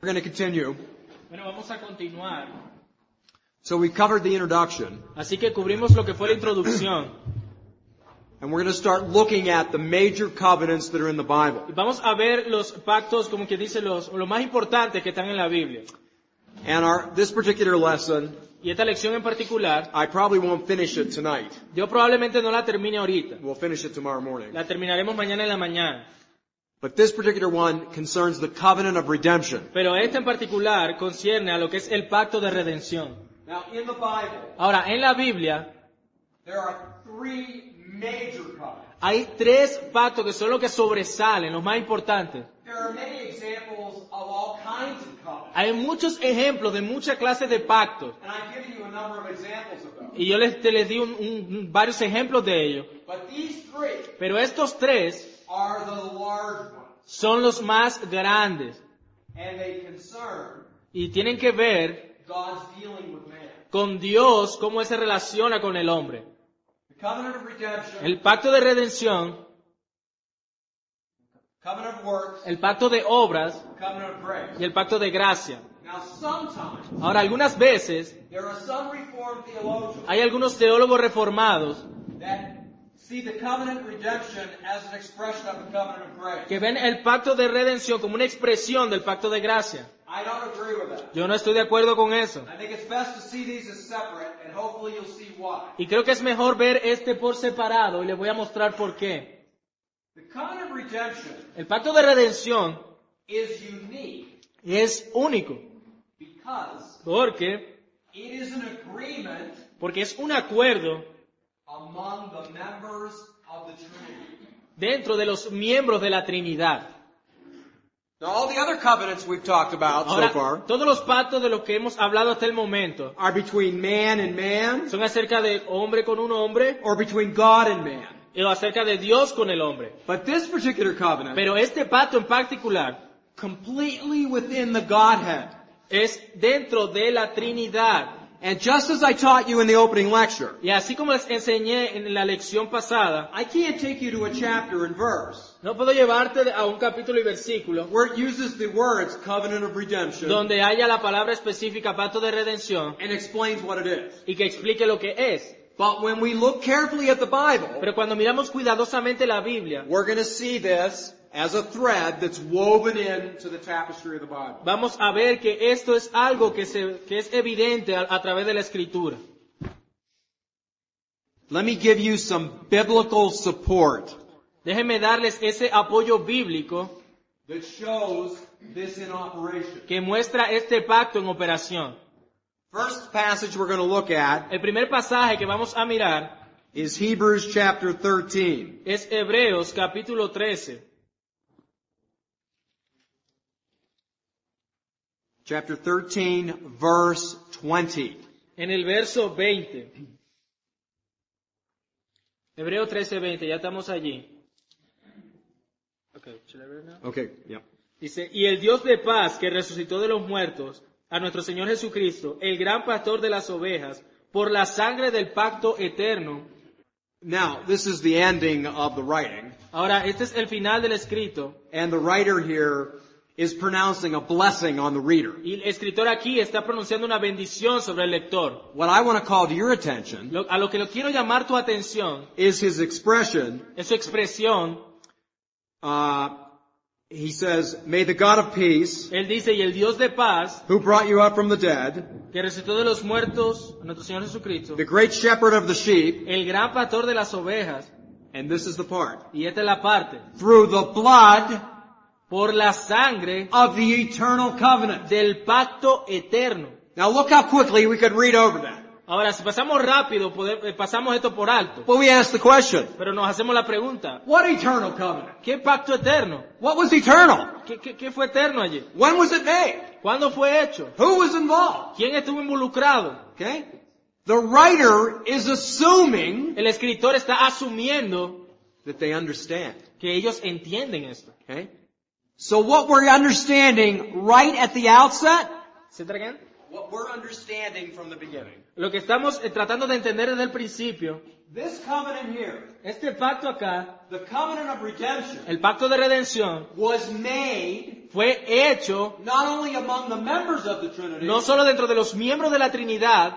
We're going to continue. Bueno, vamos a continuar. So we covered the introduction, Así que cubrimos lo que fue la introducción. and we're going to start looking at the major covenants that are in the Bible. Y vamos a ver los pactos, como que dice, los, lo más importantes que están en la Biblia. And our, this particular lesson, Y esta lección en particular, I probably won't finish it tonight. yo probablemente no la termine ahorita. We'll finish it tomorrow morning. La terminaremos mañana en la mañana. But this particular one concerns the covenant of redemption. Pero esta en particular concierne a lo que es el pacto de redención. Now, in the Bible, Ahora, en la Biblia there are three major covenants. hay tres pactos que son los que sobresalen, los más importantes. There are many examples of all kinds of covenants. Hay muchos ejemplos de muchas clases de pactos. And I've given you a number of examples of those. Y yo les, te les di un- un- varios ejemplos de ellos. But these three Pero estos tres are the large ones. son los más grandes And they concern y tienen que ver God's dealing with man. con Dios, cómo Él se relaciona con el hombre. The covenant of redemption, El pacto de redención, covenant of works, el pacto de obras covenant of grace. y el pacto de gracia. Now, sometimes Ahora, algunas veces there are some hay algunos teólogos reformados that que ven el pacto de redención como una expresión del pacto de gracia. I don't agree with that. Yo no estoy de acuerdo con eso. I think it's best to see these as separate, and hopefully you'll see why. Y creo que es mejor ver este por separado y les voy a mostrar por qué. The covenant of redemption El pacto de redención is unique es único because porque, it is an agreement porque es un acuerdo among the members of the Trinity. dentro de los miembros de la Trinidad. Now, all the other covenants we've talked about so Ahora, far todos los pactos de los que hemos hablado hasta el momento are between man and man, son acerca de hombre con un hombre or between God and man. o acerca de Dios con el hombre. But this particular covenant, Pero este pacto en particular completely within the Godhead. es dentro de la Trinidad. And just as I taught you in the opening lecture, Y así como les enseñé en la lección pasada, I can't take you to a chapter and verse no puedo llevarte a un capítulo y versículo where it uses the words covenant of redemption donde haya la palabra específica pacto de redención and explains what it is. y que explique lo que es. But when we look carefully at the Bible, Pero cuando miramos cuidadosamente la Biblia, we're going to see this as a thread that's woven into the tapestry of the Bible. vamos a ver que esto es algo que, se, que es evidente a, a través de la escritura. Let me give you some biblical support Déjenme darles ese apoyo bíblico that shows this in operation. que muestra este pacto en operación. First passage we're going to look at El primer pasaje que vamos a mirar is Hebrews chapter 13. es Hebreos capítulo 13. Chapter 13, verse 20. En el verso 20. Hebreo 13, 20, ya estamos allí. Okay, should I read now? Okay, yeah. Dice, y el Dios de paz que resucitó de los muertos a nuestro Señor Jesucristo, el gran pastor de las ovejas, por la sangre del pacto eterno. Now, this is the ending of the writing, Ahora, este es el final del escrito, and the writer here is pronouncing a blessing on the reader. y el escritor aquí está pronunciando una bendición sobre el lector. What I want to call to your attention Lo- a lo que lo quiero llamar tu atención is his expression. es su expresión. Uh, he says, May the God of peace, Él dice, y el Dios de paz, who brought you up from the dead, que resucitó de los muertos a nuestro Señor Jesucristo, the great shepherd of the sheep, el gran pastor de las ovejas, and this is the part, y esta es la parte, through the blood por la sangre of the eternal covenant. del pacto eterno. Now look how quickly we could read over that. Ahora, si pasamos rápido, eh, pasamos esto por alto. But we ask the question, Pero nos hacemos la pregunta, what eternal covenant? ¿qué pacto eterno? What was eternal? ¿Qué, qué- qué fue eterno allí? When was it made? ¿Cuándo fue hecho? Who was involved? ¿Quién estuvo involucrado? Okay? The writer is assuming El escritor está asumiendo that they understand. que ellos entienden esto. Okay? So what we're understanding right at the outset, ¿Se tragan? what we're understanding from the beginning. Lo que estamos eh, tratando de entender desde el principio, This covenant here, este pacto acá, the covenant of redemption, el pacto de redención, was made fue hecho not only among the members of the Trinity, no solo dentro de los miembros de la Trinidad,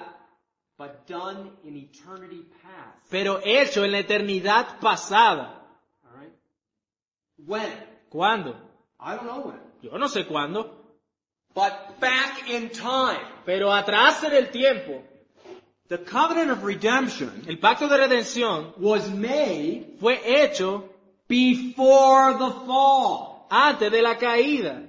but done in eternity past. pero hecho en la eternidad pasada. All right? When? ¿Cuándo? I don't know when. Yo no sé cuándo, But back in time, pero atrás en el tiempo, the covenant of redemption el pacto de redención was made fue hecho before the fall. antes de la caída.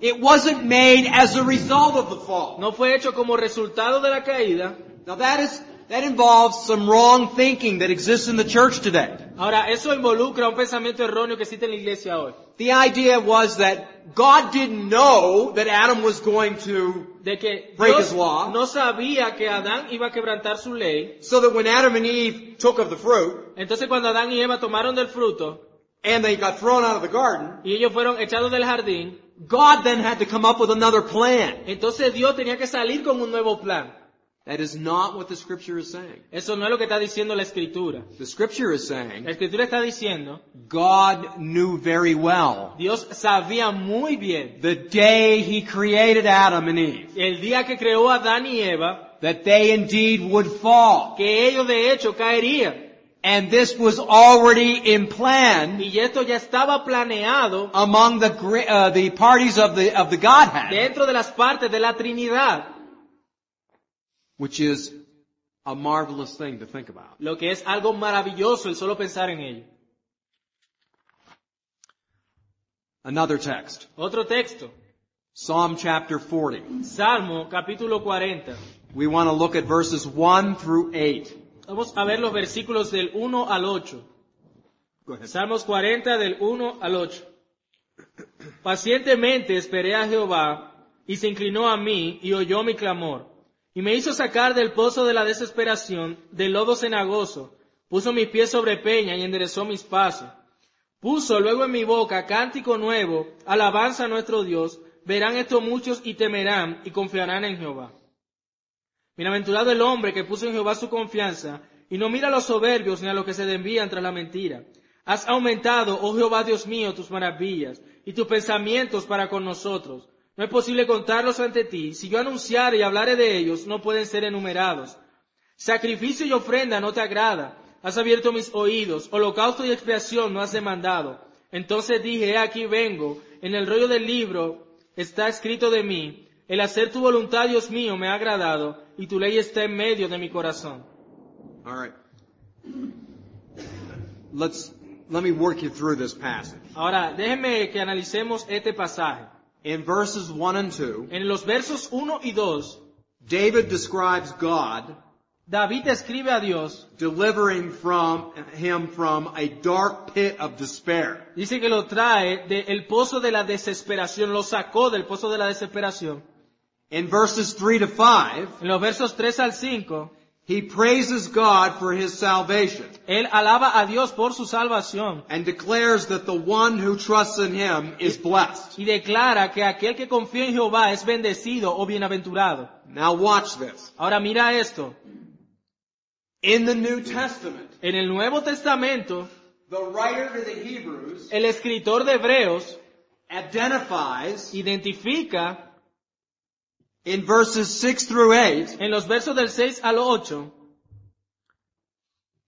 It wasn't made as a result of the fall. No fue hecho como resultado de la caída. Now that is, that involves some wrong thinking that exists in the church today. Ahora, eso involucra un pensamiento erróneo que existe en la iglesia hoy. The idea was that God didn't know that Adam was going to, De que Break Dios his law. no sabía que Adán iba a quebrantar su ley. so that when Adam and Eve took of the fruit, Entonces cuando Adán y Eva tomaron del fruto and they got thrown out of the garden, y ellos fueron echados del jardín, God then had to come up with another plan. entonces Dios tenía que salir con un nuevo plan. That is not what the scripture is saying. Eso no es lo que está diciendo la escritura. The scripture is La saying escritura está diciendo, God knew very well Dios sabía muy bien the day he created Adam and Eve el día que creó a Adán y Eva that they indeed would fall. que ellos de hecho caerían. And this was already in plan Y esto ya estaba planeado among the gre- uh, the parties of the of the Godhead, dentro de las partes de la Trinidad, which is a marvelous thing to think about. lo que es algo maravilloso el solo pensar en ello. Another text, Otro texto, Psalm chapter 40. Salmo capítulo 40. We want to look at verses 1 through 8. Vamos a ver los versículos del 1 al 8. Go ahead. Salmos 40 del 1 al 8. Pacientemente esperé a Jehová y se inclinó a mí y oyó mi clamor. Y me hizo sacar del pozo de la desesperación, del lodo cenagoso. Puso mis pies sobre peña y enderezó mis pasos. Puso luego en mi boca cántico nuevo, alabanza a nuestro Dios. Verán esto muchos y temerán y confiarán en Jehová. Bienaventurado el hombre que puso en Jehová su confianza y no mira a los soberbios ni a los que se desvían tras la mentira. Has aumentado, oh Jehová Dios mío, tus maravillas y tus pensamientos para con nosotros. No es posible contarlos ante ti. Si yo anunciare y hablare de ellos, no pueden ser enumerados. Sacrificio y ofrenda no te agrada. Has abierto mis oídos. Holocausto y expiación no has demandado. Entonces dije, he aquí vengo. En el rollo del libro está escrito de mí. El hacer tu voluntad, Dios mío, me ha agradado. Y tu ley está en medio de mi corazón. All right. Let's let me work you through this passage. Ahora, déjenme que analicemos este pasaje. In verses 1 and 2, En los versos 1 y 2, David describes God David escribe a Dios, delivering from him from a dark pit of despair. dice que lo trae del pozo de la desesperación, lo sacó del pozo de la desesperación. In verses 3 to 5, En los versos 3 al 5, he praises God for his salvation él alaba a Dios por su salvación and declares that the one who trusts in him is blessed. y declara que aquel que confía en Jehová es bendecido o bienaventurado. Now watch this. Ahora mira esto. In the New Testament, En el Nuevo Testamento, the writer to the Hebrews el escritor de Hebreos identifies identifica in verses 6 through 8 en los versos del 6 al 8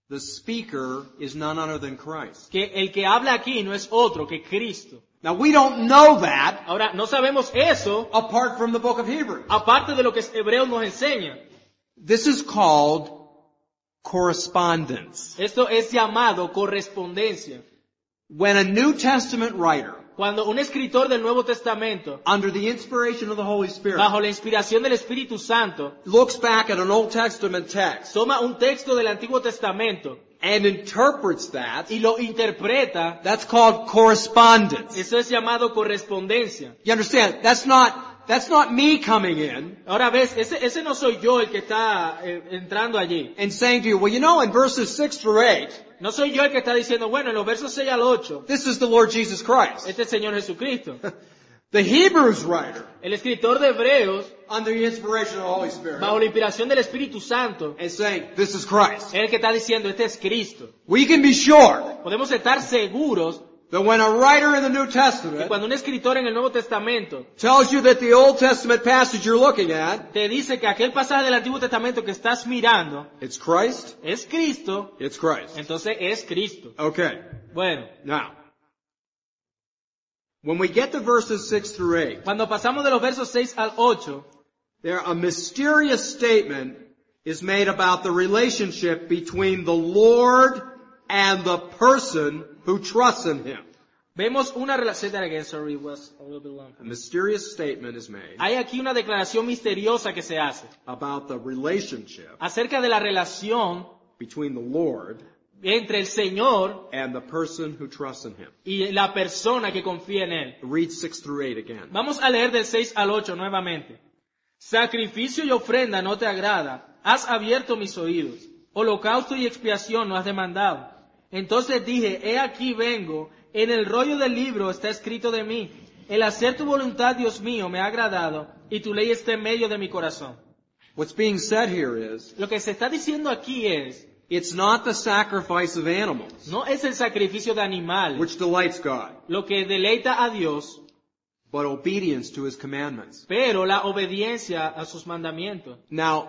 the speaker is none other than Christ. que el que habla aquí no es otro que Cristo. Now we don't know that Ahora, no sabemos eso apart from the book of Hebrews. aparte de lo que Hebreos nos enseña. This is called correspondence. Esto es llamado correspondencia. When a New Testament writer Cuando un escritor del Nuevo Testamento, under the inspiration of the Holy Spirit, bajo la inspiración del Espíritu Santo, looks back at an Old Testament text toma un texto del Antiguo Testamento and interprets that, y lo interpreta, that's called correspondence. eso es llamado correspondencia. You understand? That's not, that's not me coming in Ahora ves, ese, ese no soy yo el que está eh, entrando allí. and saying to you, well, you know, in verses 6 through 8, No soy yo el que está diciendo, bueno, en los versos 6 al 8, this is the Lord Jesus Christ. este es el Señor Jesucristo. The Hebrews writer, El escritor de Hebreos, under the inspiration of the Holy Spirit, bajo la inspiración del Espíritu Santo, is saying, this is Christ. es el que está diciendo, este es Cristo. We can be sure Podemos estar seguros that when a writer in the New Testament cuando un escritor en el Nuevo Testamento tells you that the Old Testament passage you're looking at, te dice que aquel pasaje del Antiguo Testamento que estás mirando it's Christ, es Cristo, it's Christ. entonces es Cristo. Okay. Bueno, Now, when we get to verses 6 through 8, cuando pasamos de los versos 6 al 8, there a mysterious statement is made about the relationship between the Lord and the person who trusts in Him. vemos una relación, that again, sorry, was a little bit long. A mysterious statement is made Hay aquí una declaración misteriosa que se hace about the relationship acerca de la relación between the Lord entre el Señor and the person who trusts in Him. y la persona que confía en Él. Read 6 through 8 again. Vamos a leer del 6 al 8 nuevamente. Sacrificio y ofrenda no te agrada. Has abierto mis oídos. Holocausto y expiación no has demandado. Entonces dije, he aquí vengo. En el rollo del libro está escrito de mí. El hacer tu voluntad, Dios mío, me ha agradado. Y tu ley está en medio de mi corazón. What's being said here is, Lo que se está diciendo aquí es, it's not the sacrifice of animals no es el sacrificio de animales which delights God, lo que deleita a Dios, but obedience to His commandments. pero la obediencia a sus mandamientos. Now,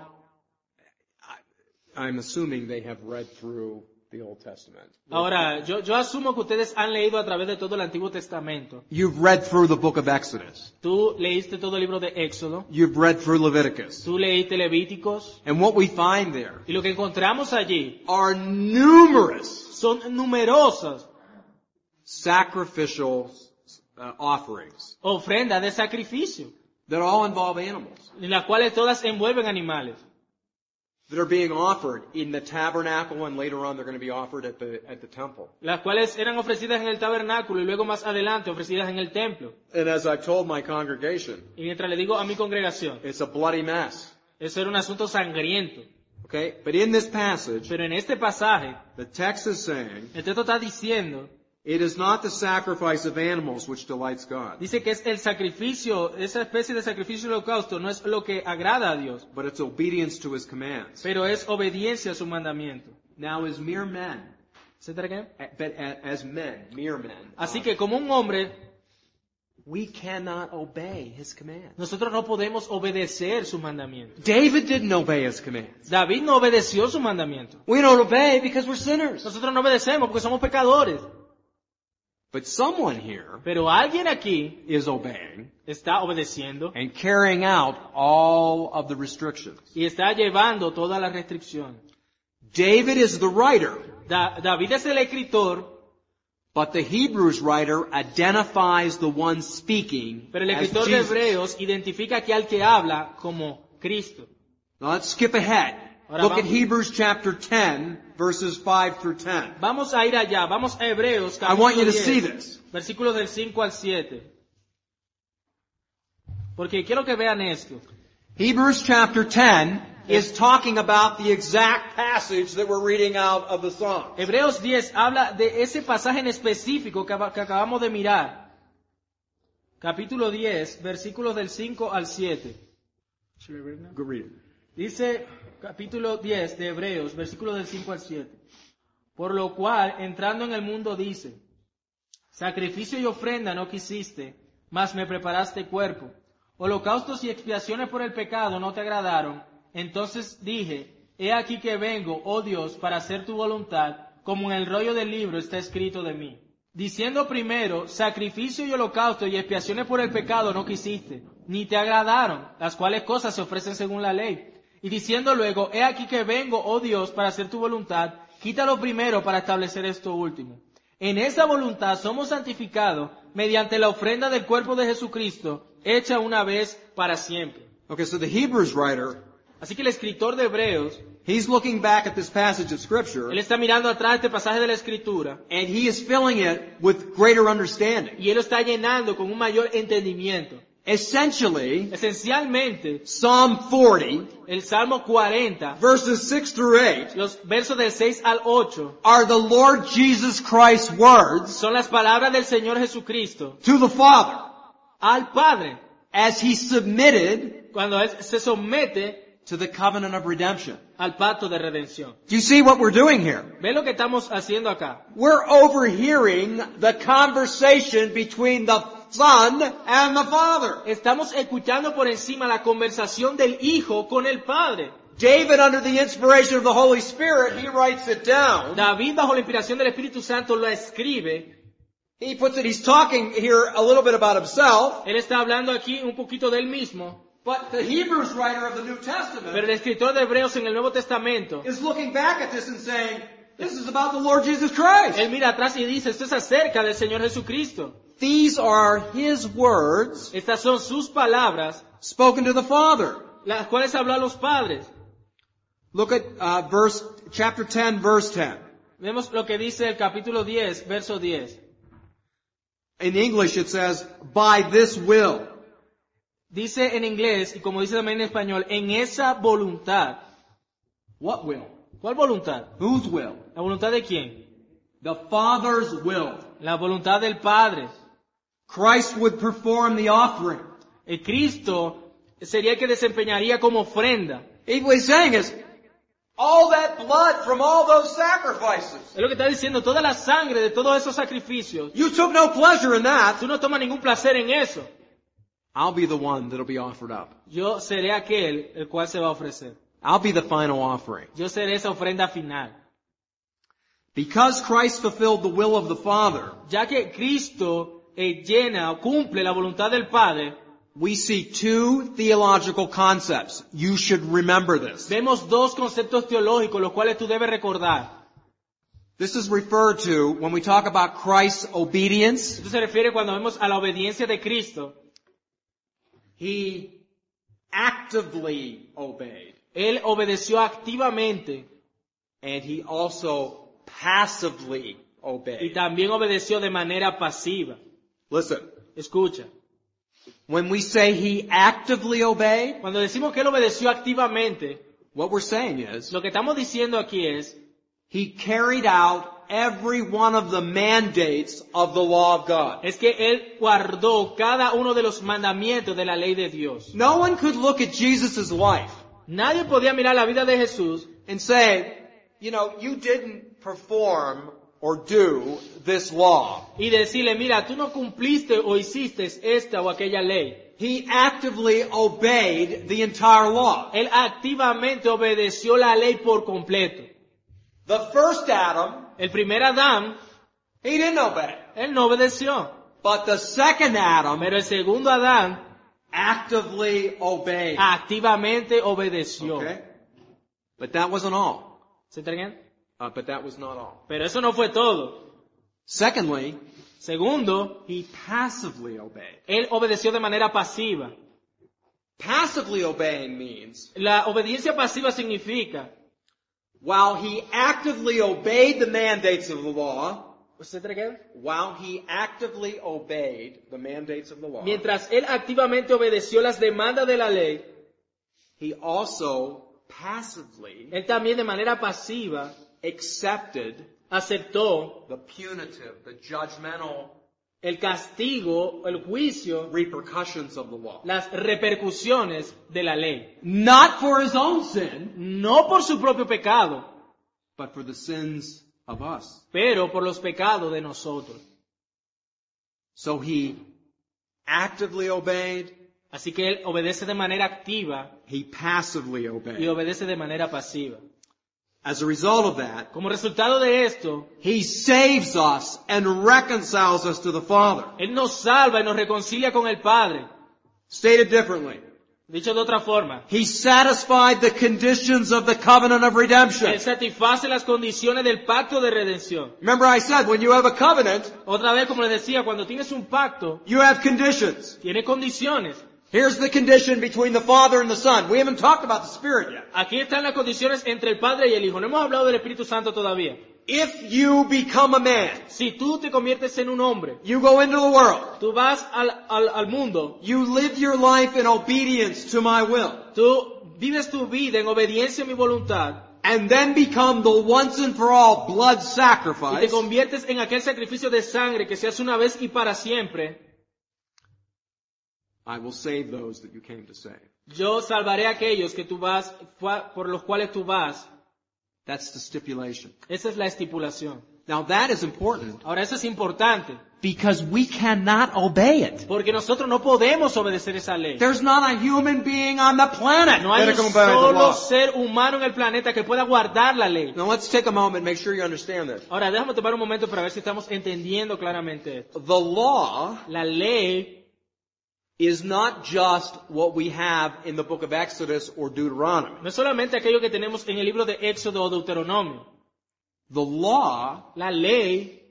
I'm assuming they have read through the Old Testament. Ahora, yo, yo asumo que ustedes han leído a través de todo el Antiguo Testamento. You've read through the book of Exodus. Tú leíste todo el libro de Éxodo, You've read through Leviticus. tú leíste Levíticos, And what we find there y lo que encontramos allí are numerous son numerosas sacrificial uh, offerings ofrendas de sacrificio, that all involve animals en las cuales todas envuelven animales, that are being offered in the tabernacle and later on they're going to be offered at the, at the temple. las cuales eran ofrecidas en el tabernáculo y luego más adelante ofrecidas en el templo. And as I've told my congregation, Y mientras le digo a mi congregación, it's a bloody mess. eso era un asunto sangriento. Okay? But in this passage, Pero en este pasaje, the text is saying, el texto está diciendo, it is not the sacrifice of animals which delights God, dice que es el sacrificio, esa especie de sacrificio holocausto no es lo que agrada a Dios, but it's obedience to His commands. pero es obediencia a su mandamiento. Now as mere men, ¿Se te qué? but a- as men, mere men, Así que como un hombre, we cannot obey His commands. nosotros no podemos obedecer su mandamiento. David didn't obey His commands. David no obedeció su mandamiento. We don't obey because we're sinners. Nosotros no obedecemos porque somos pecadores. But someone here Pero alguien aquí is obeying está obedeciendo and carrying out all of the restrictions. y está llevando toda la restricción. David is the writer, Da- David es el escritor, but the Hebrews writer identifies the one speaking pero el as escritor de Jesus. Hebreos identifica aquí al que habla como Cristo. Now let's skip ahead. Ahora Look at vamos- Hebrews chapter 10, verses 5 through 10. Vamos a ir allá, vamos a Hebreos I want you capítulo to see 10, this. versículos del 5 al 7. Porque quiero que vean esto. Hebrews chapter 10 is talking about the exact passage that we're reading out of the Psalm. Hebreos 10 habla de ese pasaje en específico que acabamos de mirar. Capítulo 10, versículos del 5 al 7. Go read it. Dice capítulo 10 de Hebreos, versículos del 5 al 7. Por lo cual, entrando en el mundo dice, sacrificio y ofrenda no quisiste, mas me preparaste cuerpo. Holocaustos y expiaciones por el pecado no te agradaron. Entonces dije, he aquí que vengo, oh Dios, para hacer tu voluntad, como en el rollo del libro está escrito de mí. Diciendo primero, sacrificio y holocausto y expiaciones por el pecado no quisiste, ni te agradaron, las cuales cosas se ofrecen según la ley. Y diciendo luego, he aquí que vengo, oh Dios, para hacer tu voluntad, quítalo primero para establecer esto último. En esa voluntad somos santificados mediante la ofrenda del cuerpo de Jesucristo, hecha una vez para siempre. Okay, so the Hebrews writer, Así que el escritor de Hebreos, he's looking back at this passage of scripture él está mirando atrás este pasaje de la escritura and he is filling it with greater understanding. y él lo está llenando con un mayor entendimiento. Essentially, Esencialmente, Psalm 40, el Salmo 40, verses 6 through 8, los versos del 6 al 8, are the Lord Jesus Christ's words son las palabras del Señor Jesucristo to the Father. al Padre, as he submitted cuando Él se somete to the covenant of redemption. al pacto de redención. Do you see what we're doing here? ¿Ve lo que estamos haciendo acá? We're overhearing the conversation between the Son and the Father. Estamos escuchando por encima la conversación del Hijo con el Padre. David, under the inspiration of the Holy Spirit, he writes it down. David, bajo la inspiración del Espíritu Santo, lo escribe. He puts it, he's talking here a little bit about himself, Él está hablando aquí un poquito de él mismo. But the Hebrews writer of the New Pero Testament el escritor de Hebreos en el Nuevo Testamento, is looking back at this and saying, this is about the Lord Jesus Christ. él mira atrás y dice, esto es acerca del Señor Jesucristo. These are his words Estas son sus palabras, spoken to the Father. las cuales habló a los padres. Look at uh, verse, chapter 10, verse 10. Vemos lo que dice el capítulo 10, verso 10. In English it says, by this will. Dice en inglés, y como dice también en español, en esa voluntad. What will? ¿Cuál voluntad? Whose will? ¿La voluntad de quién? The Father's will. La voluntad del Padre. Christ would perform the offering. El Cristo sería el que desempeñaría como ofrenda. He- saying is, all that blood from all those sacrifices. Es lo que está diciendo, toda la sangre de todos esos sacrificios. You took no pleasure in that. Tú no tomas ningún placer en eso. I'll be the one that'll be offered up. Yo seré aquel el cual se va a ofrecer. I'll be the final offering. Yo seré esa ofrenda final. Because Christ fulfilled the will of the Father, Ya que Cristo eh, llena o cumple la voluntad del Padre, we see two theological concepts. You should remember this. vemos dos conceptos teológicos los cuales tú debes recordar. This is referred to when we talk about Christ's obedience. Esto se refiere cuando vemos a la obediencia de Cristo. He actively obeyed. Él obedeció activamente And he also passively obeyed. y también obedeció de manera pasiva. Listen, Escucha, when we say he actively obeyed, cuando decimos que él obedeció activamente, what we're saying is lo que estamos diciendo aquí es, he carried out every one of the mandates of the law of God. es que él guardó cada uno de los mandamientos de la ley de Dios. No one could look at Jesus' life Nadie podía mirar la vida de Jesús and say, you know, you didn't perform or do this law. y decirle, mira, tú no cumpliste o hiciste esta o aquella ley. He actively obeyed the entire law. Él activamente obedeció la ley por completo. The first Adam, El primer Adán, he didn't obey. él no obedeció. But the second Adam Pero el segundo Adán actively obeyed. activamente obedeció. Okay? But that wasn't all. ¿Se entienden? Uh, but that was not all. Pero eso no fue todo. Secondly, Segundo, he passively obeyed. él obedeció de manera pasiva. Passively obeying means La obediencia pasiva significa, while he actively obeyed the mandates of the law, ¿se entiende? while he actively obeyed the mandates of the law, mientras él activamente obedeció las demandas de la ley, he also passively él también de manera pasiva accepted aceptó the punitive, the judgmental el castigo, el juicio, repercussions of the law. las repercusiones de la ley. Not for his own sin, No por su propio pecado, but for the sins of us. pero por los pecados de nosotros. So he actively obeyed, Así que él obedece de manera activa he passively y obeyed. obedece de manera pasiva. As a result of that, Como resultado de esto, he saves us and reconciles us to the Father. Él nos salva y nos reconcilia con el Padre. Stated differently, Dicho de otra forma, He satisfied the conditions of the covenant of redemption. Él satisface las condiciones del pacto de redención. Remember I said, when you have a covenant, Otra vez, como les decía, cuando tienes un pacto, you have conditions. tiene condiciones. Here's the condition between the Father and the Son. We haven't talked about the Spirit yet. Aquí están las condiciones entre el Padre y el Hijo. No hemos hablado del Espíritu Santo todavía. If you become a man, Si tú te conviertes en un hombre, you go into the world, tú vas al, al, al mundo, you live your life in obedience to my will, tú vives tu vida en obediencia a mi voluntad and then become the once and for all blood y te sacrifice, conviertes en aquel sacrificio de sangre que se hace una vez y para siempre, I will save those that you came to save. yo salvaré a aquellos que tú vas, por los cuales tú vas. That's the stipulation. Esa es la estipulación. Now that is important Ahora, eso es importante, because we cannot obey it. porque nosotros no podemos obedecer esa ley. There's not a human being on the planet No hay un solo ser humano en el planeta que pueda guardar la ley. Now let's take a moment and make sure you understand this. Ahora, déjame tomar un momento para ver si estamos entendiendo claramente esto. The law La ley is not just what we have in the book of Exodus or Deuteronomy. no es solamente aquello que tenemos en el libro de Éxodo o Deuteronomio. The law, La ley,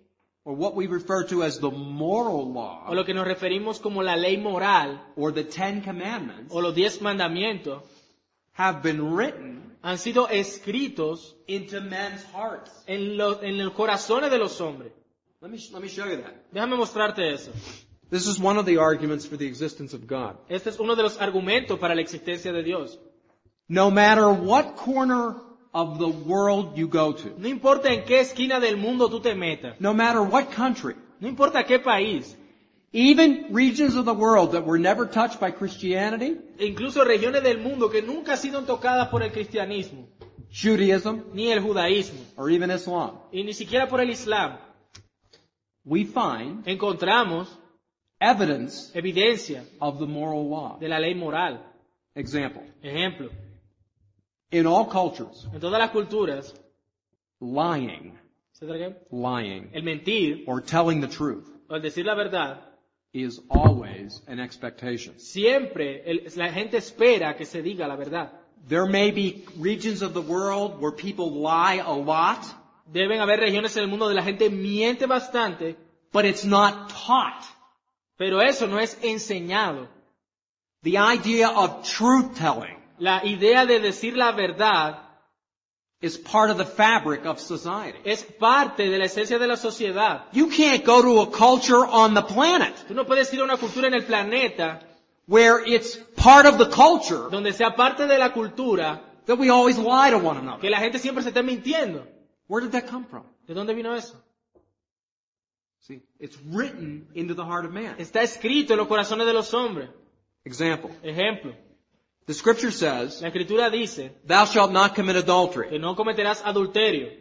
or what we refer to as the moral law, o lo que nos referimos como la ley moral, or the Ten Commandments, o los diez mandamientos, have been written han sido escritos into men's hearts. en, lo- en los corazones de los hombres. Let me, let me show you that. Déjame mostrarte eso. This is one of the arguments for the existence of God. Este es uno de los argumentos para la existencia de Dios. No matter what corner of the world you go to, No importa en qué esquina del mundo tú te metas, no matter what country, no importa qué país, even regions of the world that were never touched by Christianity, e incluso regiones del mundo que nunca han sido tocadas por el cristianismo, Judaism, ni el judaísmo, or even Islam, y ni siquiera por el islam, we find encontramos evidence evidencia of the moral law. de la ley moral. Example. Ejemplo, In all cultures, en todas las culturas, lying, ¿se trata qué? lying, el mentir or telling the truth o el decir la verdad, is always an expectation. siempre el- la gente espera que se diga la verdad. There may be regions of the world where people lie a lot, Deben haber regiones en el mundo donde la gente miente bastante, but it's not taught. Pero eso no es enseñado. The idea of truth telling La idea de decir la verdad is part of the fabric of society. es parte de la esencia de la sociedad. You can't go to a culture on the planet Tú no puedes ir a una cultura en el planeta where it's part of the culture donde sea parte de la cultura that we always lie to one another. que la gente siempre se esté mintiendo. Where did that come from? ¿De dónde vino eso? See, it's written into the heart of man. Está escrito en los corazones de los hombres. Example. Ejemplo, The scripture says, la escritura dice thou shalt not commit adultery. que no cometerás adulterio.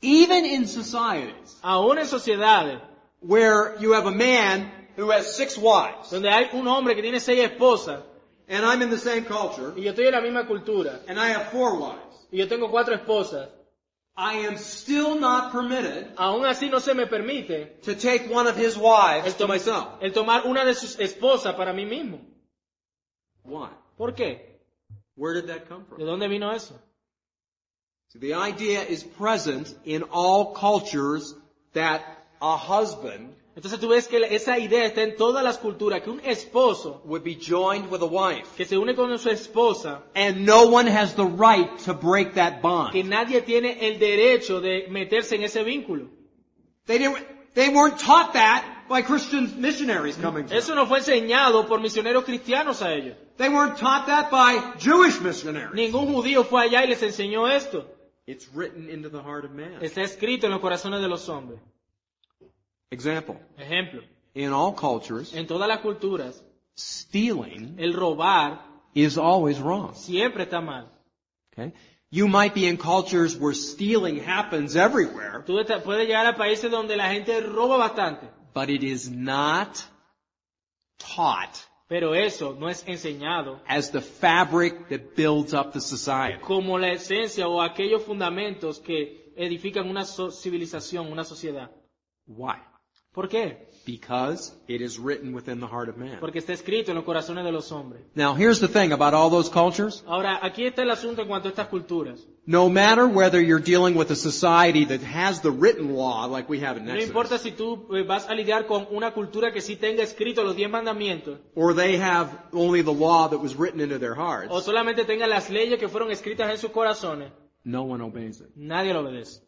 Even in societies Aún en sociedades where you have a man who has six wives, donde hay un hombre que tiene seis esposas and I'm in the same culture, y yo estoy en la misma cultura and I have four wives, y yo tengo cuatro esposas, I am still not permitted aún así no se me permite to take one of his wives el, to myself. el tomar una de sus esposas para mí mismo. Why? ¿Por qué? Where did that come from? ¿De dónde vino eso? So the idea is present in all cultures that a husband Entonces tú ves que esa idea está en todas las culturas, que un esposo would be joined with a wife. que se une con su esposa, And no one has the right to break that que bond. nadie tiene el derecho de meterse en ese vínculo. They didn't, they weren't taught that by Christian missionaries coming to. Eso no fue enseñado por misioneros cristianos a ellos. They weren't taught that by Jewish missionaries. Ningún judío fue allá y les enseñó esto. It's written into the heart of man. Está escrito en los corazones de los hombres. Example. Ejemplo, In all cultures, en todas las culturas, stealing el robar is always wrong. siempre está mal. Okay? You might be in cultures where stealing happens everywhere, Tú esta- puedes llegar a países donde la gente roba bastante, but it is not taught pero eso no es enseñado as the fabric that builds up the society. como la esencia o aquellos fundamentos que edifican una so- civilización, una sociedad. Why? ¿Por qué? Because it is written within the heart of man. Porque está escrito en los corazones de los hombres. Now here's the thing about all those cultures. Ahora, aquí está el asunto en cuanto a estas culturas. No matter whether you're dealing with a society that has the written law like we have in No Exodus, importa si tú eh, vas a lidiar con una cultura que sí tenga escrito los diez mandamientos, or they have only the law that was written into their o hearts, solamente tenga las leyes que fueron escritas en sus corazones, no one obeys it. nadie lo obedece.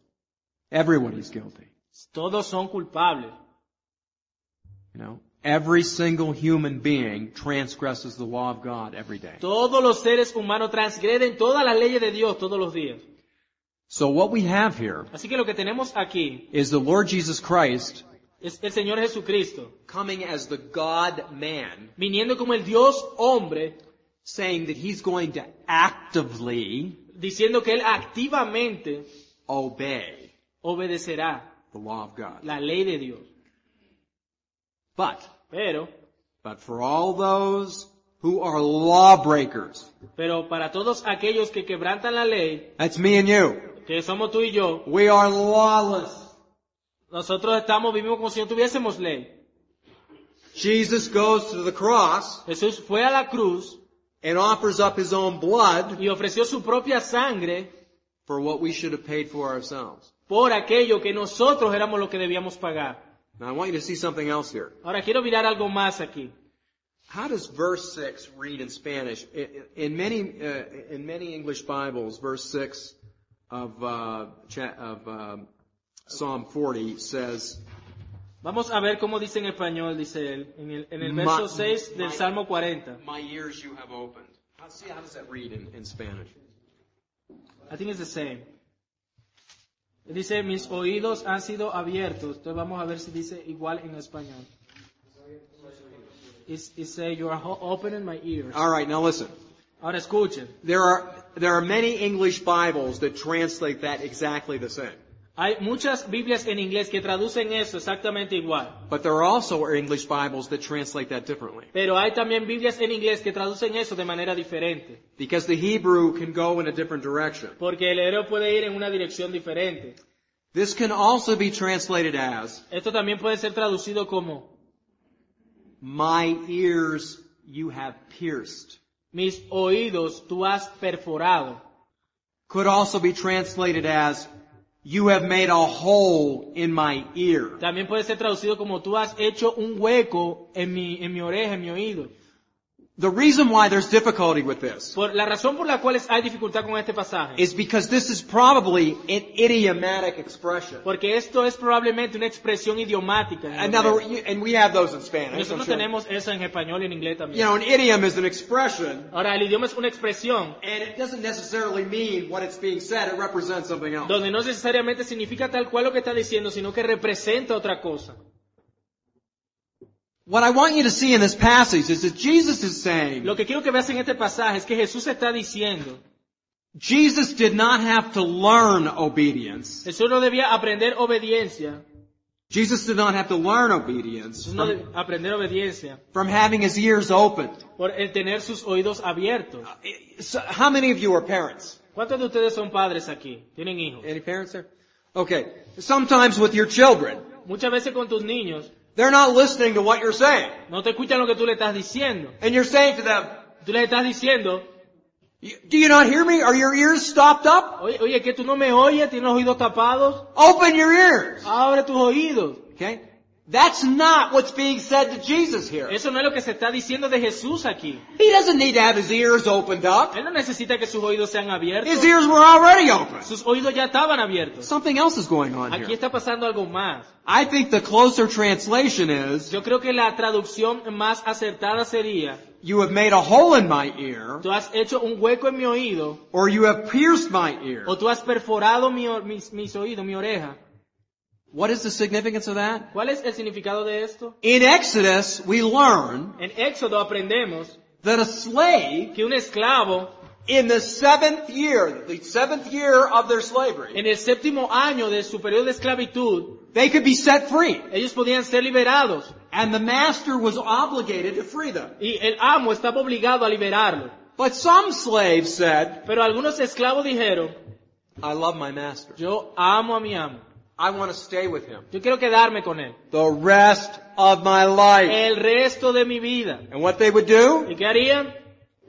Everybody's guilty. Todos son culpables. You know, every single human being transgresses the law of God every day. Todos los seres humanos transgreden todas las leyes de Dios todos los días. So what we have here Así que lo que tenemos aquí is the Lord Jesus Christ es el Señor Jesucristo, coming as the God man, viniendo como el Dios hombre, saying that he's going to actively diciendo que Él activamente obey obedecerá the law of God. la ley de Dios. But, Pero, but for all those who are lawbreakers, pero para todos aquellos que quebrantan la ley, that's me and you, que somos tú y yo, we are lawless. nosotros estamos, vivimos como si no tuviésemos ley. Jesus goes to the cross Jesús fue a la cruz and offers up his own blood y ofreció su propia sangre for what we should have paid for ourselves. por aquello que nosotros éramos los que debíamos pagar. Now I want you to see something else here. Ahora quiero mirar algo más aquí. How does verse 6 read in Spanish? In, in many, uh, in many English Bibles, verse 6 of, uh, cha- of uh, Psalm 40 says, Vamos a ver cómo dice en español, dice él, en el, en el verso 6 del ma- Salmo 40. My ears you have opened. How, see, how does that read in, in Spanish? I think it's the same. Dice, mis oídos han sido abiertos. Entonces vamos a ver si dice igual en español. It's, it say, you are opening my ears. All right, now listen. Ahora escuchen. There are, there are many English Bibles that translate that exactly the same. Hay muchas Biblias en inglés que traducen eso exactamente igual. But there are also English Bibles that translate that differently. Pero hay también Biblias en inglés que traducen eso de manera diferente. Because the Hebrew can go in a different direction. Porque el hebreo puede ir en una dirección diferente. This can also be translated as, Esto también puede ser traducido como, My ears you have pierced. mis oídos tú has perforado. Could also be translated as, You have made a hole in my ear. También puede ser traducido como tú has hecho un hueco en mi, en mi oreja, en mi oído. The reason why there's difficulty with this Por, la razón por la cual hay dificultad con este pasaje is because this is probably an idiomatic expression. porque esto es probablemente una expresión idiomática. hebreo. and we have those in Spanish. Nosotros sure. tenemos eso en español y en inglés You también. know, an idiom is an expression, Ahora, el idioma es una expresión and it doesn't necessarily mean what it's being said. It represents something else. donde no necesariamente significa tal cual lo que está diciendo, sino que representa otra cosa. What I want you to see in this passage is that Jesus is saying, Lo que quiero que veas en este pasaje es que Jesús está diciendo, Jesus did not have to learn obedience. Jesús no debía aprender obediencia, Jesus did not have to learn obedience Jesús no from, aprender obediencia from having his ears open. por el tener sus oídos abiertos. So, how many of you are parents? ¿Cuántos de ustedes son padres aquí? ¿Tienen hijos? Any parents there? Okay. Sometimes with your children, Muchas veces con tus niños they're not listening to what you're saying. no te escuchan lo que tú le estás diciendo. And you're saying to them, Tú les estás diciendo, "You- do you not hear me? Are your ears stopped up? oye, oye, que tú no me oyes, tienes los oídos tapados, Open your ears. abre tus oídos. Okay? That's not what's being said to Jesus here. Eso no es lo que se está diciendo de Jesús aquí. He doesn't need to have his ears opened up. Él no necesita que sus oídos sean abiertos. His ears were already open. Sus oídos ya estaban abiertos. Something else is going on Aquí here. está pasando algo más. I think the closer translation is, Yo creo que la traducción más acertada sería, you have made a hole in my ear, tú has hecho un hueco en mi oído, or you have pierced my ear. o tú has perforado mi mis, mis oídos, mi oreja. What is the significance of that? ¿Cuál es el significado de esto? In Exodus, we learn En Éxodo aprendemos that a slave que un esclavo in the seventh year, the seventh year of their slavery, en el séptimo año de su periodo de esclavitud, they could be set free. ellos podían ser liberados And the master was obligated to free them. y el amo estaba obligado a liberarlo. But some slaves said, Pero algunos esclavos dijeron, I love my master. yo amo a mi amo. I want to stay with him Yo quiero quedarme con él. the rest of my life. El resto de mi vida. And what they would do? ¿Y qué harían?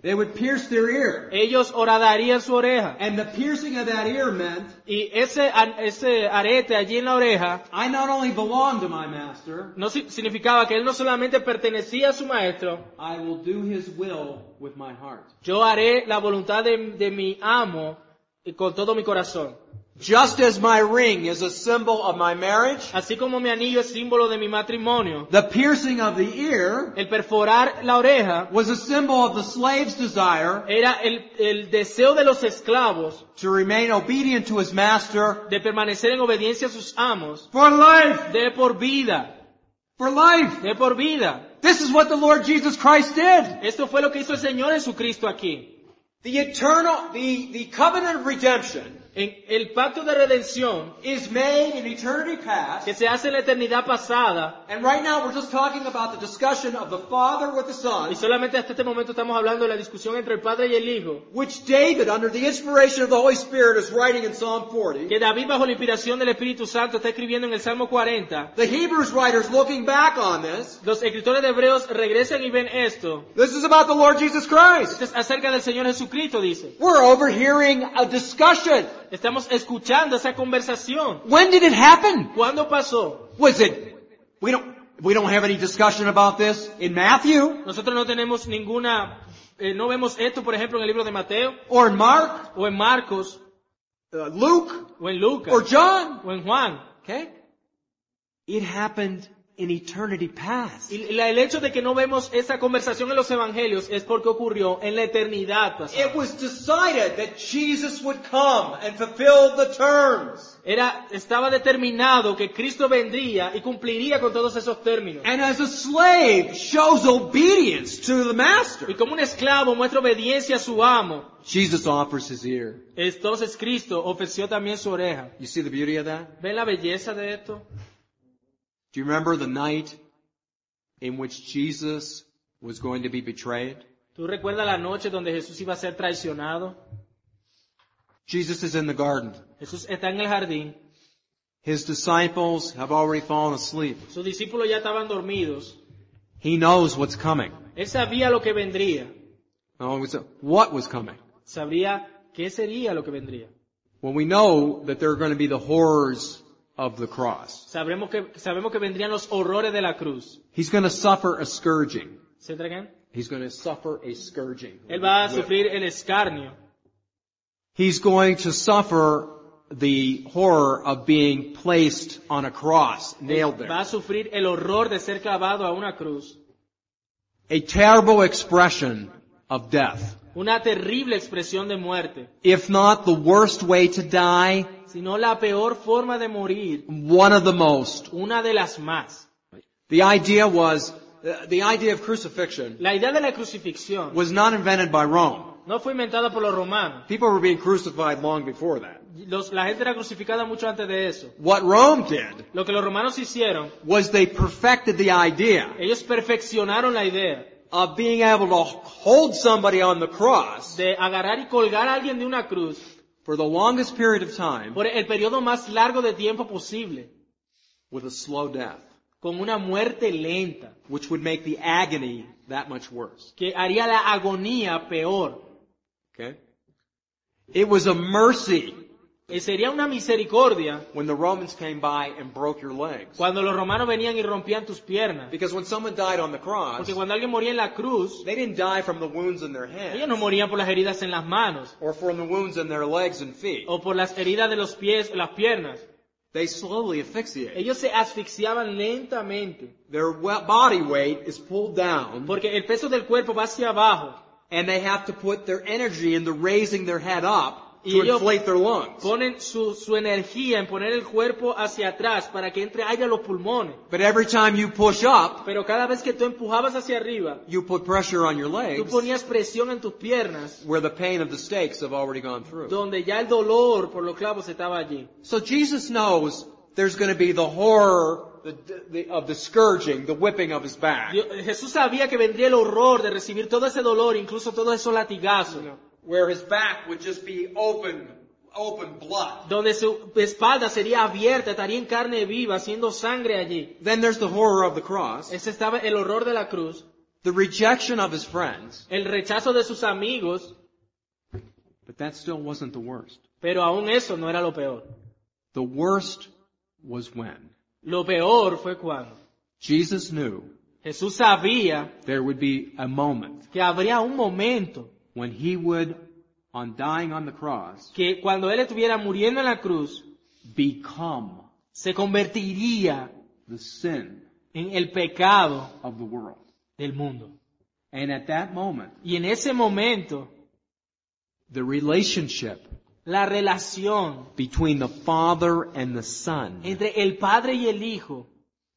They would pierce their ear. Ellos horadarían su oreja. And the piercing of that ear meant, Y ese, ese arete allí en la oreja I not only belong to my master, no si- significaba que él no solamente pertenecía a su maestro, I will do his will with my heart. yo haré la voluntad de, de mi amo con todo mi corazón. Just as my ring is a symbol of my marriage, Así como mi anillo es símbolo de mi matrimonio, the piercing of the ear el perforar la oreja was a symbol of the slave's desire era el, el deseo de los esclavos to remain obedient to his master de permanecer en obediencia a sus amos for life. de por vida, For life. de por vida. This is what the Lord Jesus Christ did. Esto fue lo que hizo el Señor Jesucristo aquí. The eternal, the, the covenant of redemption En el pacto de redención is made in eternity past. que se hace en la eternidad pasada And right now we're just talking about the discussion of the Father with the Son, y solamente hasta este momento estamos hablando de la discusión entre el Padre y el Hijo, which David, under the inspiration of the Holy Spirit, is writing in Psalm 40. que David bajo la inspiración del Espíritu Santo está escribiendo en el Salmo 40. The Hebrews writers looking back on this, Los escritores de Hebreos regresan y ven esto. this is about the Lord Jesus Christ. Esto es acerca del Señor Jesucristo, dice. We're overhearing a discussion. Estamos escuchando esa conversación. When did it happen? ¿Cuándo pasó? Was it, we don't, we don't have any discussion about this in Matthew Nosotros no tenemos ninguna, eh, no vemos esto, por ejemplo, en el libro de Mateo, or in Mark, o en Marcos, uh, Luke, o en Lucas, or John. o en Juan. Okay? It happened in eternity past. Y la- el hecho de que no vemos esa conversación en los evangelios es porque ocurrió en la eternidad pasada. It was decided that Jesus would come and fulfill the terms. Era, estaba determinado que Cristo vendría y cumpliría con todos esos términos. And as a slave shows obedience to the Y master, como un esclavo muestra obediencia a su amo, Jesus offers his ear. entonces Cristo ofreció también su oreja. You see the beauty of that? ¿Ven la belleza de esto? Do you remember the night in which Jesus was going to be betrayed? ¿Tú recuerdas la noche donde Jesús iba a ser traicionado? Jesus is in the garden. Jesús está en el jardín, His disciples have already fallen asleep. sus discípulos ya estaban dormidos. He knows what's coming. Él sabía lo que vendría, No, what was coming. sabría qué sería lo que vendría. Well, we know that there are going to be the horrors of the cross. Sabremos que, sabemos que vendrían los horrores de la cruz. He's going to suffer a scourging. ¿Se entregan? He's going to suffer a scourging. Él va a sufrir el escarnio. He's going to suffer the horror of being placed on a cross, nailed there. Va a sufrir el horror de ser clavado a una cruz. A terrible expression of death. Una terrible expresión de muerte. If not the worst way to die, Sino la peor forma de morir. one of the most. Una de las más. The idea was, uh, the idea of crucifixion La idea de la crucifixión was not invented by Rome. no fue inventada por los romanos. People were being crucified long before that. Los- la gente era crucificada mucho antes de eso. What Rome did Lo que los romanos hicieron, was they perfected the idea ellos perfeccionaron la idea of being able to hold somebody on the cross de agarrar y colgar a alguien de una cruz for the longest period of time por el periodo más largo de tiempo posible, with a slow death, con una muerte lenta, which would make the agony that much worse. que haría la agonía peor. Okay? It was a mercy Sería una misericordia when the Romans came by and broke your legs. cuando los romanos venían y rompían tus piernas. Because when someone died on the cross, Porque cuando alguien moría en la cruz, they didn't die from the wounds in their ellos no morían por las heridas en las manos or from the wounds in their legs and feet. o por las heridas de los pies, las piernas. They slowly asphyxiate. Ellos se asfixiaban lentamente Their we- body weight is pulled down porque el peso del cuerpo va hacia abajo. and they have to put their energy into raising their head up Y to ellos inflate their lungs. Ponen su, su energía en poner el cuerpo hacia atrás para que entre los pulmones. But every time you push up, Pero cada vez que tú empujabas hacia arriba, you put pressure on your tú legs ponías presión en tus piernas, where the pain of the stakes have already gone through. donde ya el dolor por los clavos estaba allí. So Jesus knows there's going to be the horror the, the, of the scourging, the whipping of his back. Jesús sabía que vendría el horror de recibir todo ese dolor, incluso todos esos latigazos, Where his back would just be open open blood. donde su espalda sería abierta, estaría en carne viva, haciendo sangre allí. Then there's the horror of the cross, Ese estaba el horror de la cruz, the rejection of his friends, el rechazo de sus amigos, but that still wasn't the worst. pero aún eso no era lo peor. The worst was when Lo peor fue cuando Jesus knew Jesús sabía there would be a moment que habría un momento when he would, on dying on the cross, que cuando Él estuviera muriendo en la cruz, become se convertiría the sin en el pecado of the world. del mundo. And at that moment, Y en ese momento, the relationship la relación between the Father and the Son entre el Padre y el Hijo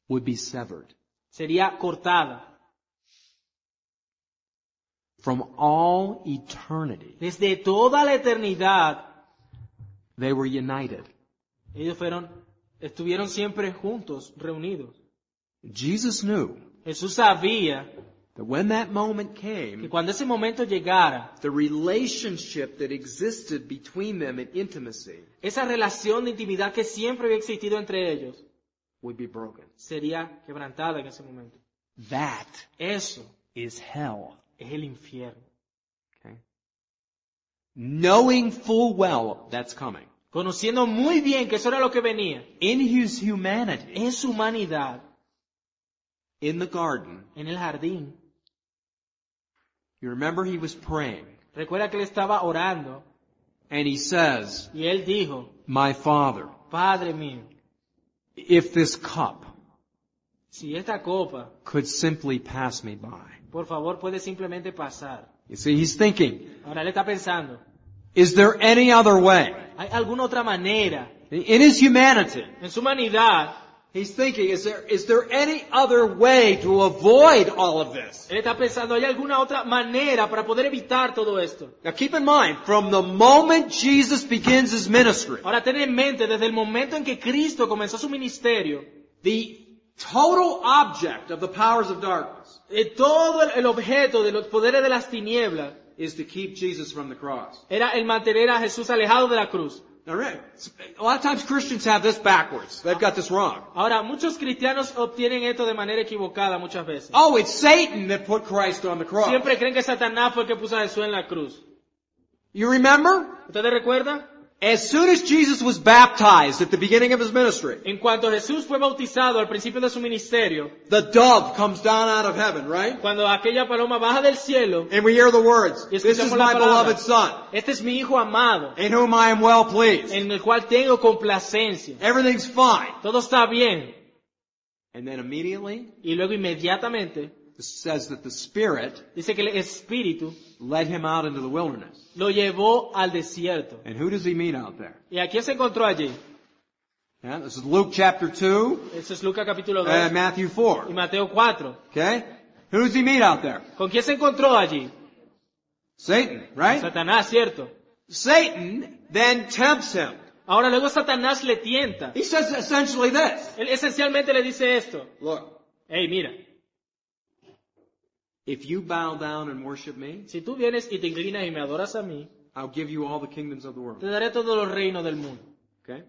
would be severed. sería cortada. From all eternity, Desde toda la eternidad, they were united. ellos fueron, estuvieron siempre juntos, reunidos. Jesus knew Jesús sabía that when that moment que came, cuando ese momento llegara, the relationship that existed between them in intimacy esa relación de intimidad que siempre había existido entre ellos would be broken. sería quebrantada en ese momento. That Eso is hell. Es el infierno. Okay? Knowing full well that's coming. Conociendo muy bien que eso era lo que venía, In his humanity, en su humanidad, in the garden, en el jardín, you remember he was praying recuerda que él estaba orando and he says, y él dijo, My Father, Padre mío, if this cup si esta copa, could simply pass me by. Por favor, puede simplemente pasar. You see, he's thinking, Ahora él está pensando, is there any other way? ¿hay alguna otra manera? In his humanity, En su humanidad, he's thinking, is there, is there any other way to avoid all of this? él está pensando, ¿hay alguna otra manera para poder evitar todo esto? Now keep in mind, from the moment Jesus begins his ministry, Ahora ten en mente, desde el momento en que Cristo comenzó su ministerio, the total object of the powers of darkness eh, todo el, objeto de los poderes de las tinieblas is to keep Jesus from the cross. era el mantener a Jesús alejado de la cruz. A lot of times Christians have this backwards. They've got this wrong. Ahora, muchos cristianos obtienen esto de manera equivocada muchas veces. Oh, it's Satan that put Christ on the cross. Siempre creen que Satanás fue el que puso a Jesús en la cruz. You remember? ¿Ustedes recuerdan? As soon as Jesus was baptized at the beginning of his ministry, En cuanto Jesús fue bautizado al principio de su ministerio, the dove comes down out of heaven, right? cuando aquella paloma baja del cielo, And we hear the words, This is my la palabra, beloved son, este es mi hijo amado, in whom I am well pleased. en el cual tengo complacencia. Everything's fine. Todo está bien. And then immediately, Y luego inmediatamente it says that the Spirit dice que el Espíritu led him out into the wilderness. Lo llevó al desierto. And who does he meet out there? ¿Y a quién se encontró allí? Yeah, this is Luke chapter 2 Eso es Lucas capítulo 2 and Matthew 4. y Mateo 4. Okay? Who does he meet out there? ¿Con quién se encontró allí? Satan, right? Satanás, ¿cierto? Satan then tempts him. Ahora luego Satanás le tienta. He says essentially this. Él esencialmente le dice esto. Look, Hey, mira, if you bow down and worship me, si tú vienes y te inclinas y me adoras a mí, I'll give you all the kingdoms of the world. te daré todos los reinos del mundo. Okay?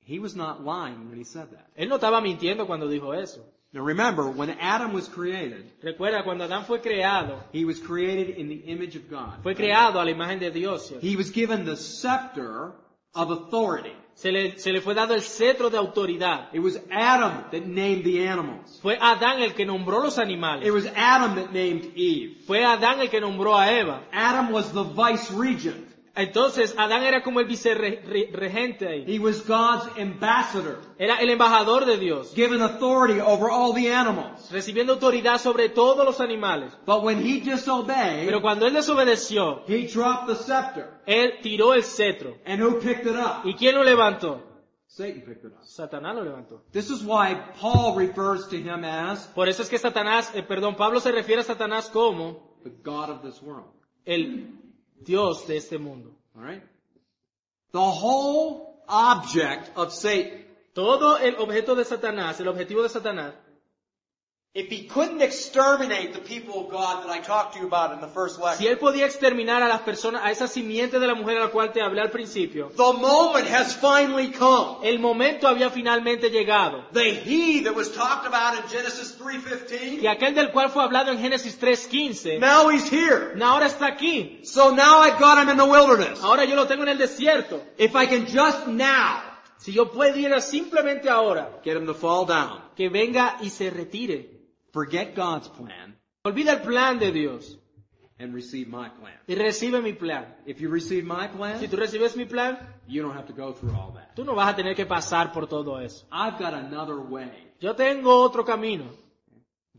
He was not lying when he said that. Él no estaba mintiendo cuando dijo eso. Now remember, when Adam was created, Recuerda, cuando Adán fue creado, he was created in the image of God. fue creado a la imagen de Dios. He was given the scepter of authority. Se le, se le fue dado el cetro de autoridad. It was Adam that named the animals. Fue Adán el que nombró los It animales. was Adam that named Eve. Fue Adán el que nombró a Eva. Adam was the vice regent. Entonces, Adán era como el vicerregente ahí. He was God's ambassador, Era el embajador de Dios, given authority over all the animals. recibiendo autoridad sobre todos los animales. But when he disobeyed, Pero cuando él desobedeció, he dropped the scepter. él tiró el cetro. And who picked it up? ¿Y quién lo levantó? Satan picked it up. Satanás lo levantó. This is why Paul refers to him as Por eso es que Satanás, eh, perdón, Pablo se refiere a Satanás como the God of this world. el Dios de este mundo. Alright? The whole object of Satan Todo el objeto de Satanás, el objetivo de Satanás, Si él podía exterminar a las personas, a esa simiente de la mujer a la cual te hablé al principio, the moment has finally come. el momento había finalmente llegado. The he that was talked about in Genesis 3.15, Y aquel del cual fue hablado en Génesis 3.15, now he's here. ahora está aquí. So now I've got him in the wilderness. Ahora yo lo tengo en el desierto. If I can just now Si yo pudiera simplemente ahora get him to fall down, que venga y se retire, forget God's plan, olvida el plan de Dios and receive my plan. y recibe mi plan. If you receive my Si plan, tú recibes mi plan, you don't have to go through all that. tú no vas a tener que pasar por todo eso. I've got another way. Yo tengo otro camino.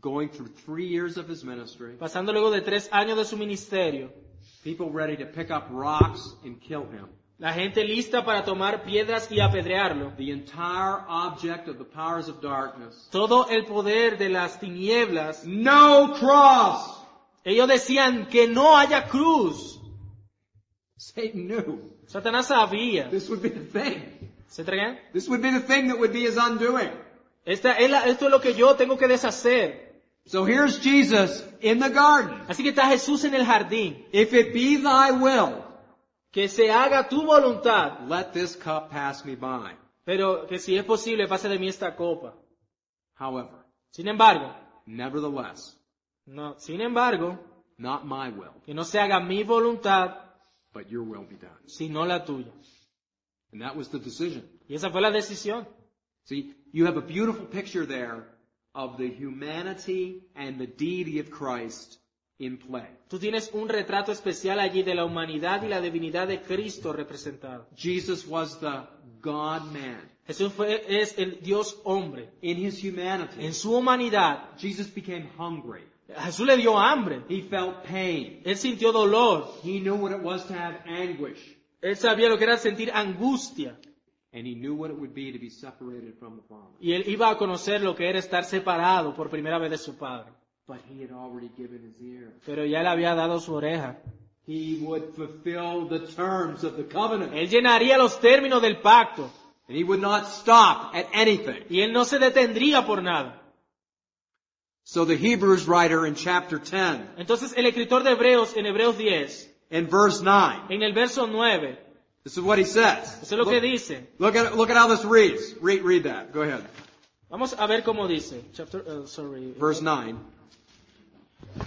Going through three years of his ministry, Pasando luego de tres años de su ministerio, people ready to pick up rocks and kill him. La gente lista para tomar piedras y apedrearlo. The entire object of the powers of darkness. Todo el poder de las tinieblas. No cross! Ellos decían que no haya cruz. Satan knew Satanás sabía. this would be the thing. ¿Se tragan? This would be the thing that would be his undoing. Esta es la- esto es lo que yo tengo que deshacer. So here's Jesus in the garden. Así que está Jesús en el jardín. If it be thy will, Que se haga tu voluntad. let this cup pass me by. Pero que si es posible pase de mí esta copa. However, Sin embargo, nevertheless, no, sin embargo, not my will, que no se haga mi voluntad, but your will be done. sino la tuya. And that was the decision. Y esa fue la decisión. See, you have a beautiful picture there of the humanity and the deity of Christ in play. Tú tienes un retrato especial allí de la humanidad y la divinidad de Cristo representado. Jesus was the God-man. Jesús fue, es el Dios hombre. In his humanity, En su humanidad, Jesus became hungry. Jesús le dio hambre. He felt pain. Él sintió dolor. He knew what it was to have anguish. Él sabía lo que era sentir angustia. And he knew what it would be to be separated from the Father. Y él iba a conocer lo que era estar separado por primera vez de su padre. But he had already given his ear. Pero ya le había dado su oreja. He would fulfill the terms of the covenant. Él llenaría los términos del pacto. And he would not stop at anything. Y él no se detendría por nada. So the Hebrews writer in chapter 10 Entonces el escritor de Hebreos en Hebreos 10, in verse 9, en el verso 9, this is what he says. eso es lo que Look, dice. look at, look at how this reads. Read, read that. Go ahead. Vamos a ver cómo dice. Chapter, uh, sorry. Verse 9.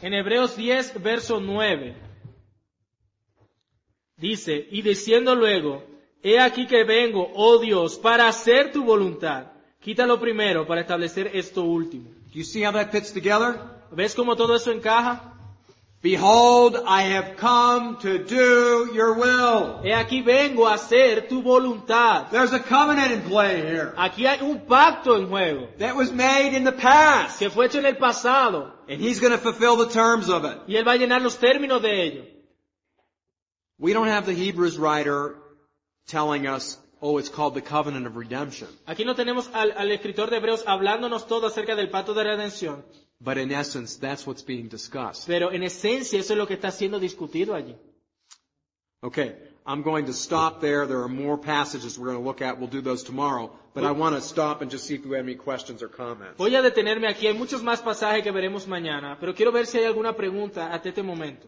En Hebreos 10, verso 9. Dice, y diciendo luego, he aquí que vengo, oh Dios, para hacer tu voluntad. Quítalo primero para establecer esto último. Do you see how that fits together? ¿Ves cómo todo eso encaja? Behold, I have come to do your will. He aquí vengo a hacer tu voluntad. There's a covenant in play here Aquí hay un pacto en juego that was made in the past. que fue hecho en el pasado And he's going to fulfill the terms of it. y él va a llenar los términos de ello. We don't have the Hebrews writer telling us, oh, it's called the covenant of redemption. Aquí no tenemos al, al escritor de Hebreos hablándonos todo acerca del pacto de redención, But in essence, that's what's being discussed. pero en esencia eso es lo que está siendo discutido allí. Okay, I'm going to stop there. There are more passages we're going to look at. We'll do those tomorrow. But I want to stop and just see if you have any questions or comments. Voy a detenerme aquí, hay muchos más pasajes que veremos mañana, pero quiero ver si hay alguna pregunta hasta este momento.